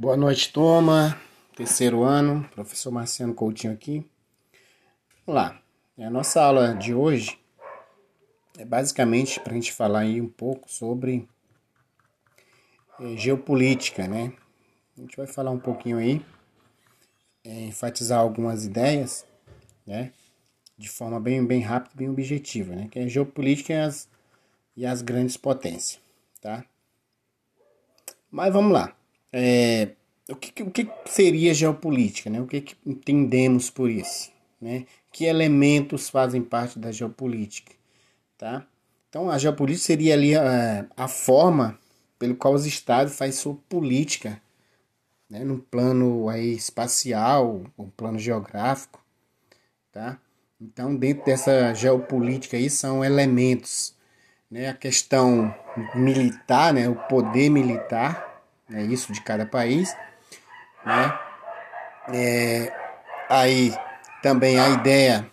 Boa noite, Toma. Terceiro ano, professor Marciano Coutinho aqui. Vamos lá. A nossa aula de hoje é basicamente para a gente falar aí um pouco sobre é, geopolítica, né? A gente vai falar um pouquinho aí, é, enfatizar algumas ideias, né? De forma bem, bem rápida, bem objetiva, né? Que é geopolítica e as, e as grandes potências, tá? Mas vamos lá. É, o, que, o que seria geopolítica? Né? O que, que entendemos por isso? Né? Que elementos fazem parte da geopolítica? Tá? Então, a geopolítica seria ali a, a forma pelo qual os estados fazem sua política né? no plano aí, espacial, um plano geográfico. Tá? Então, dentro dessa geopolítica aí são elementos, né? a questão militar, né? o poder militar, né, isso de cada país, né? É, aí também a ideia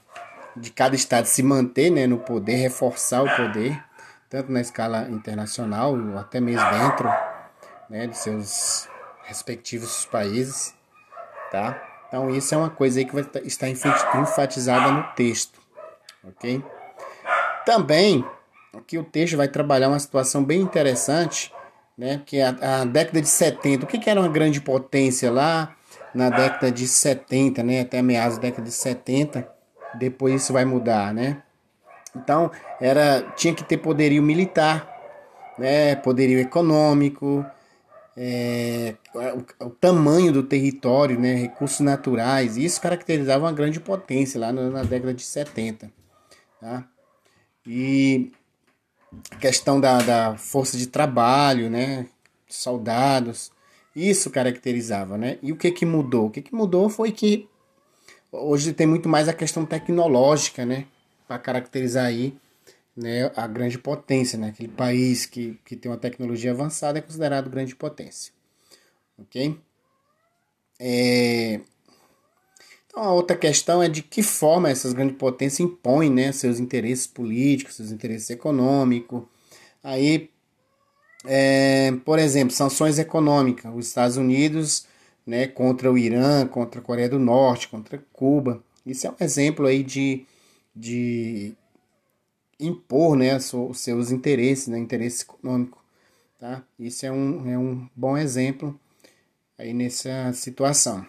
de cada estado se manter né, no poder, reforçar o poder, tanto na escala internacional, ou até mesmo dentro né, de seus respectivos países, tá? Então isso é uma coisa aí que vai estar enfatizada no texto, ok? Também aqui o texto vai trabalhar uma situação bem interessante né? Porque a, a década de 70, o que, que era uma grande potência lá na década de 70, né? Até meados da década de 70, depois isso vai mudar, né? Então, era tinha que ter poderio militar, né? Poderio econômico, é, o, o, tamanho do território, né? Recursos naturais, isso caracterizava uma grande potência lá na, na década de 70, tá? E questão da, da força de trabalho, né? Soldados. Isso caracterizava, né? E o que que mudou? O que que mudou foi que hoje tem muito mais a questão tecnológica, né? Para caracterizar aí né, a grande potência, né? Aquele país que, que tem uma tecnologia avançada é considerado grande potência. Ok? É, então, a outra questão é de que forma essas grandes potências impõem né, seus interesses políticos, seus interesses econômicos. Aí, é, por exemplo, sanções econômicas. Os Estados Unidos né, contra o Irã, contra a Coreia do Norte, contra Cuba. Isso é um exemplo aí de, de impor né, os seus interesses, né, interesse econômico. Tá? Isso é um, é um bom exemplo aí nessa situação.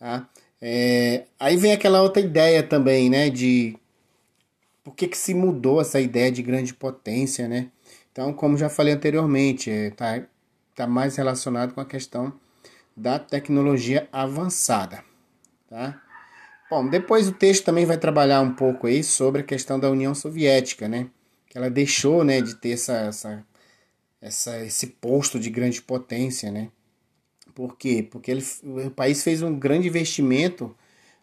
Tá? É, aí vem aquela outra ideia também, né? De por que, que se mudou essa ideia de grande potência, né? Então, como já falei anteriormente, está é, tá mais relacionado com a questão da tecnologia avançada, tá? Bom, depois o texto também vai trabalhar um pouco aí sobre a questão da União Soviética, né? Que ela deixou, né, de ter essa, essa, essa esse posto de grande potência, né? Por quê? Porque ele, o país fez um grande investimento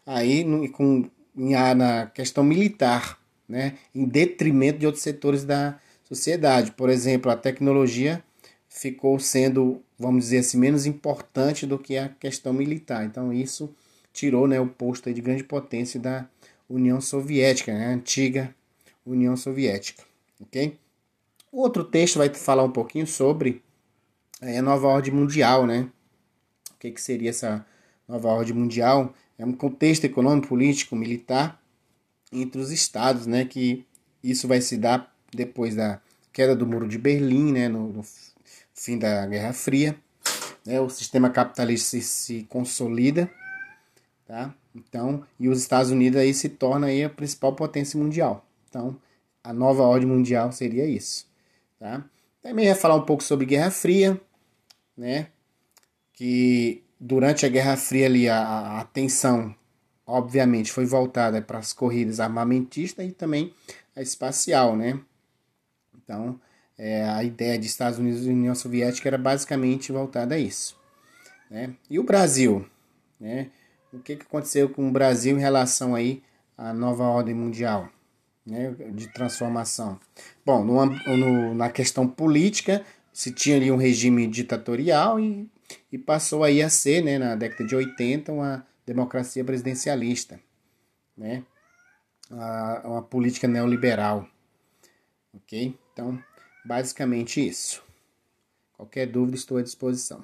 aí no, com, na questão militar, né? em detrimento de outros setores da sociedade. Por exemplo, a tecnologia ficou sendo, vamos dizer assim, menos importante do que a questão militar. Então isso tirou né, o posto de grande potência da União Soviética, né, a antiga União Soviética. ok? O outro texto vai falar um pouquinho sobre é, a nova ordem mundial, né? O que, que seria essa nova ordem mundial, é um contexto econômico, político, militar entre os estados, né, que isso vai se dar depois da queda do Muro de Berlim, né, no, no fim da Guerra Fria, né, o sistema capitalista se, se, consolida, tá? Então, e os Estados Unidos aí se torna aí a principal potência mundial. Então, a nova ordem mundial seria isso, tá? Também ia falar um pouco sobre Guerra Fria, né? Que durante a Guerra Fria ali a, atenção obviamente foi voltada para as corridas armamentistas e também a espacial, né? Então, é, a ideia de Estados Unidos e União Soviética era basicamente voltada a isso. Né? E o Brasil? Né? O que, que aconteceu com o Brasil em relação aí à nova ordem mundial né? de transformação? Bom, numa, no, na questão política, se tinha ali um regime ditatorial e e passou aí a ser, né, na década de 80, uma democracia presidencialista, né, uma política neoliberal, ok? Então, basicamente isso. Qualquer dúvida, estou à disposição.